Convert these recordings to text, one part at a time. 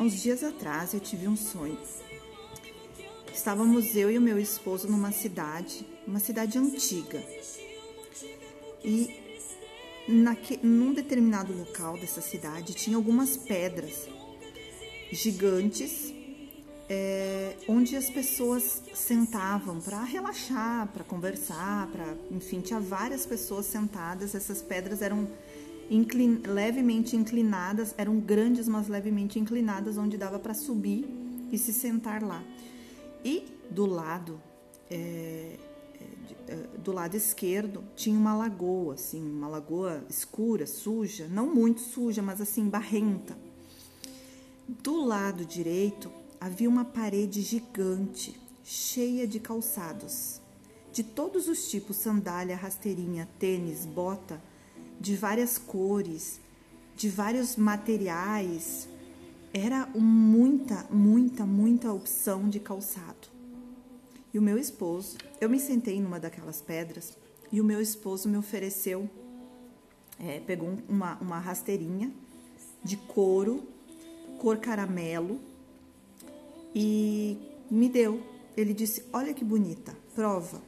Uns dias atrás eu tive um sonho. Estávamos eu e o meu esposo numa cidade, uma cidade antiga. E naque, num determinado local dessa cidade tinha algumas pedras gigantes é, onde as pessoas sentavam para relaxar, para conversar, para enfim tinha várias pessoas sentadas. Essas pedras eram inclin, levemente inclinadas, eram grandes, mas levemente inclinadas, onde dava para subir e se sentar lá. E do lado é, é, do lado esquerdo tinha uma lagoa, assim, uma lagoa escura, suja, não muito suja, mas assim barrenta. Do lado direito havia uma parede gigante, cheia de calçados, de todos os tipos: sandália, rasteirinha, tênis, bota, de várias cores, de vários materiais. Era muita, muita, muita opção de calçado. E o meu esposo, eu me sentei numa daquelas pedras e o meu esposo me ofereceu, é, pegou uma, uma rasteirinha de couro, cor caramelo e me deu. Ele disse: Olha que bonita, prova.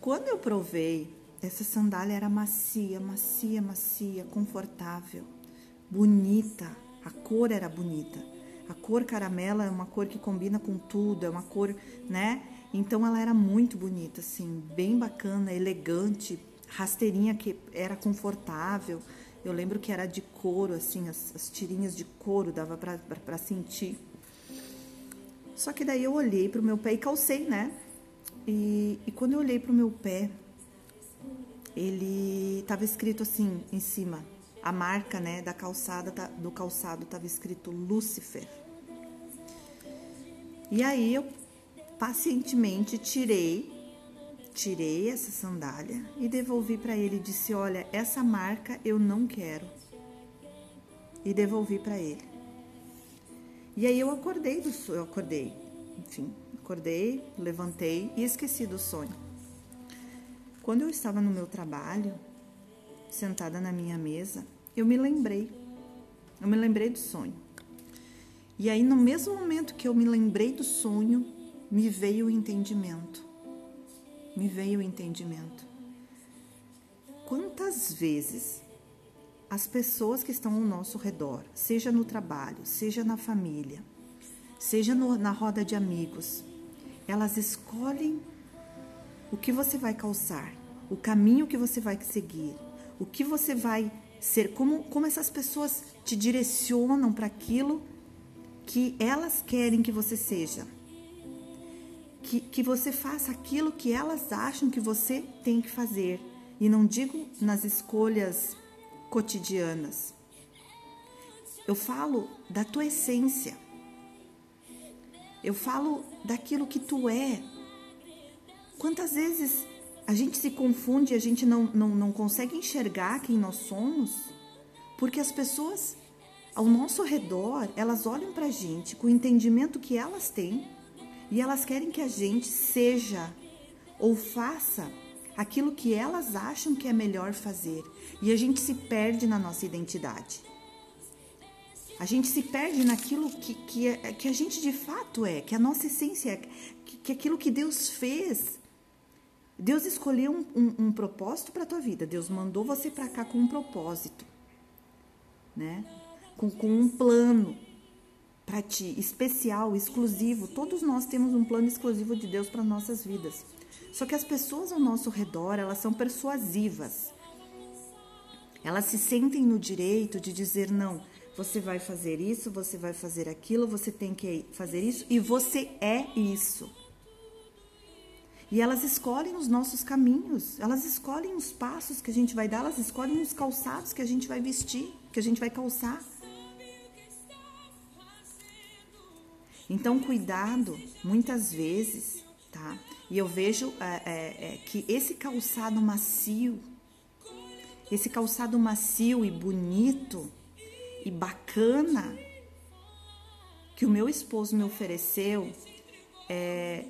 Quando eu provei, essa sandália era macia, macia, macia, confortável, bonita. A cor era bonita. A cor caramela é uma cor que combina com tudo, é uma cor, né? Então ela era muito bonita, assim, bem bacana, elegante, rasteirinha que era confortável. Eu lembro que era de couro, assim, as, as tirinhas de couro dava para sentir. Só que daí eu olhei para o meu pé e calcei, né? E, e quando eu olhei para o meu pé, ele estava escrito assim em cima, a marca, né, da calçada tá, do calçado estava escrito Lúcifer. E aí eu pacientemente tirei, tirei essa sandália e devolvi para ele. Disse: Olha, essa marca eu não quero. E devolvi para ele. E aí eu acordei do sonho, eu acordei, enfim, acordei, levantei e esqueci do sonho. Quando eu estava no meu trabalho, sentada na minha mesa, eu me lembrei. Eu me lembrei do sonho. E aí, no mesmo momento que eu me lembrei do sonho, me veio o entendimento. Me veio o entendimento. Quantas vezes as pessoas que estão ao nosso redor, seja no trabalho, seja na família, seja no, na roda de amigos, elas escolhem o que você vai calçar, o caminho que você vai seguir, o que você vai ser, como, como essas pessoas te direcionam para aquilo que elas querem que você seja. Que, que você faça aquilo que elas acham que você tem que fazer. E não digo nas escolhas cotidianas. Eu falo da tua essência. Eu falo daquilo que tu é, Quantas vezes a gente se confunde, a gente não, não, não consegue enxergar quem nós somos, porque as pessoas ao nosso redor, elas olham para a gente com o entendimento que elas têm e elas querem que a gente seja ou faça aquilo que elas acham que é melhor fazer e a gente se perde na nossa identidade. A gente se perde naquilo que, que, é, que a gente de fato é, que a nossa essência é, que, que aquilo que Deus fez Deus escolheu um, um, um propósito para a tua vida. Deus mandou você para cá com um propósito, né? Com, com um plano para ti, especial, exclusivo. Todos nós temos um plano exclusivo de Deus para nossas vidas. Só que as pessoas ao nosso redor, elas são persuasivas. Elas se sentem no direito de dizer não, você vai fazer isso, você vai fazer aquilo, você tem que fazer isso e você é isso. E elas escolhem os nossos caminhos, elas escolhem os passos que a gente vai dar, elas escolhem os calçados que a gente vai vestir, que a gente vai calçar. Então, cuidado, muitas vezes, tá? E eu vejo é, é, é, que esse calçado macio, esse calçado macio e bonito e bacana que o meu esposo me ofereceu, é,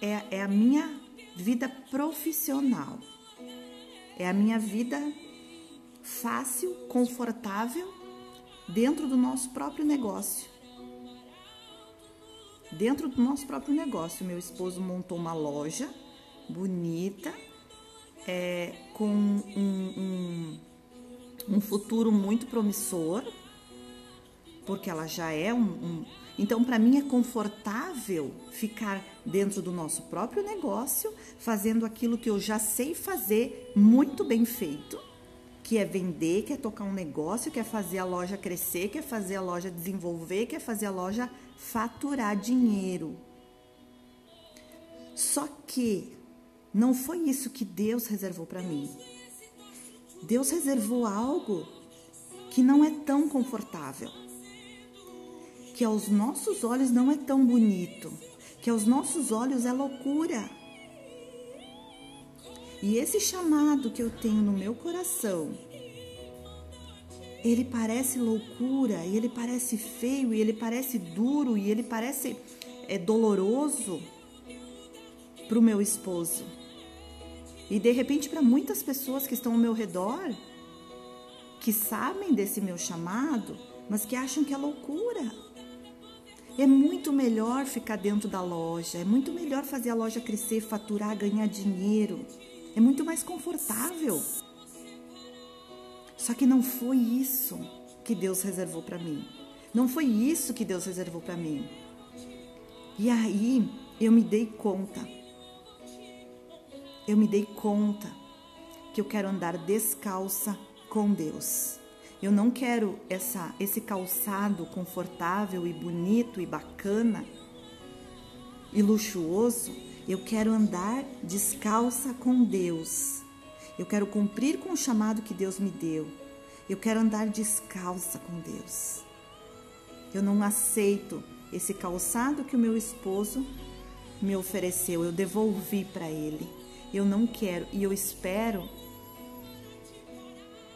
é, é a minha vida profissional, é a minha vida fácil, confortável dentro do nosso próprio negócio. Dentro do nosso próprio negócio, meu esposo montou uma loja bonita, é, com um, um, um futuro muito promissor, porque ela já é um. um então, para mim, é confortável ficar dentro do nosso próprio negócio, fazendo aquilo que eu já sei fazer muito bem feito, que é vender, que é tocar um negócio, que é fazer a loja crescer, que é fazer a loja desenvolver, que é fazer a loja faturar dinheiro. Só que não foi isso que Deus reservou para mim. Deus reservou algo que não é tão confortável, que aos nossos olhos não é tão bonito, que aos nossos olhos é loucura. E esse chamado que eu tenho no meu coração, ele parece loucura, e ele parece feio, e ele parece duro, e ele parece é, doloroso para o meu esposo. E de repente, para muitas pessoas que estão ao meu redor, que sabem desse meu chamado, mas que acham que é loucura. É muito melhor ficar dentro da loja, é muito melhor fazer a loja crescer, faturar, ganhar dinheiro. É muito mais confortável. Só que não foi isso que Deus reservou para mim. Não foi isso que Deus reservou para mim. E aí eu me dei conta eu me dei conta que eu quero andar descalça com Deus. Eu não quero essa, esse calçado confortável e bonito e bacana e luxuoso. Eu quero andar descalça com Deus. Eu quero cumprir com o chamado que Deus me deu. Eu quero andar descalça com Deus. Eu não aceito esse calçado que o meu esposo me ofereceu. Eu devolvi para ele. Eu não quero e eu espero,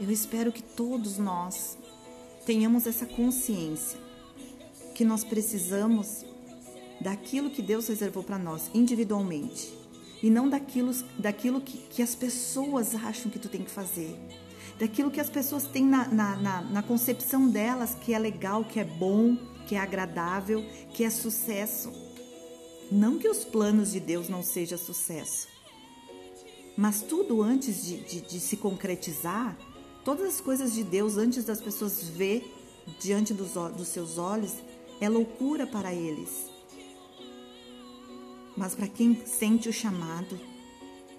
eu espero que todos nós tenhamos essa consciência que nós precisamos daquilo que Deus reservou para nós individualmente e não daquilo, daquilo que, que as pessoas acham que tu tem que fazer, daquilo que as pessoas têm na, na, na, na concepção delas que é legal, que é bom, que é agradável, que é sucesso. Não que os planos de Deus não sejam sucesso, mas tudo antes de, de, de se concretizar, todas as coisas de Deus antes das pessoas ver diante dos, dos seus olhos, é loucura para eles. Mas para quem sente o chamado,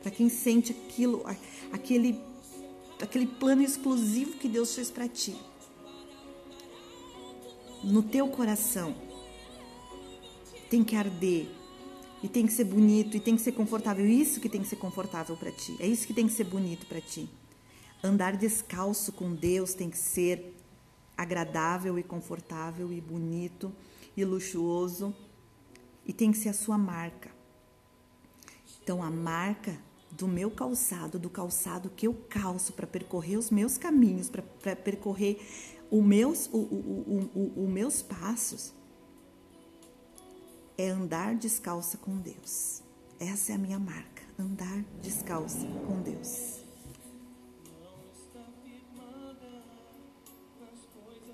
para quem sente aquilo, aquele, aquele plano exclusivo que Deus fez para ti, no teu coração tem que arder e tem que ser bonito, e tem que ser confortável. Isso que tem que ser confortável para ti. É isso que tem que ser bonito para ti. Andar descalço com Deus tem que ser agradável e confortável e bonito e luxuoso e tem que ser a sua marca. Então a marca do meu calçado, do calçado que eu calço para percorrer os meus caminhos, para percorrer os meus, o, o, o, o, meus passos, é andar descalça com Deus. Essa é a minha marca, andar descalça com Deus.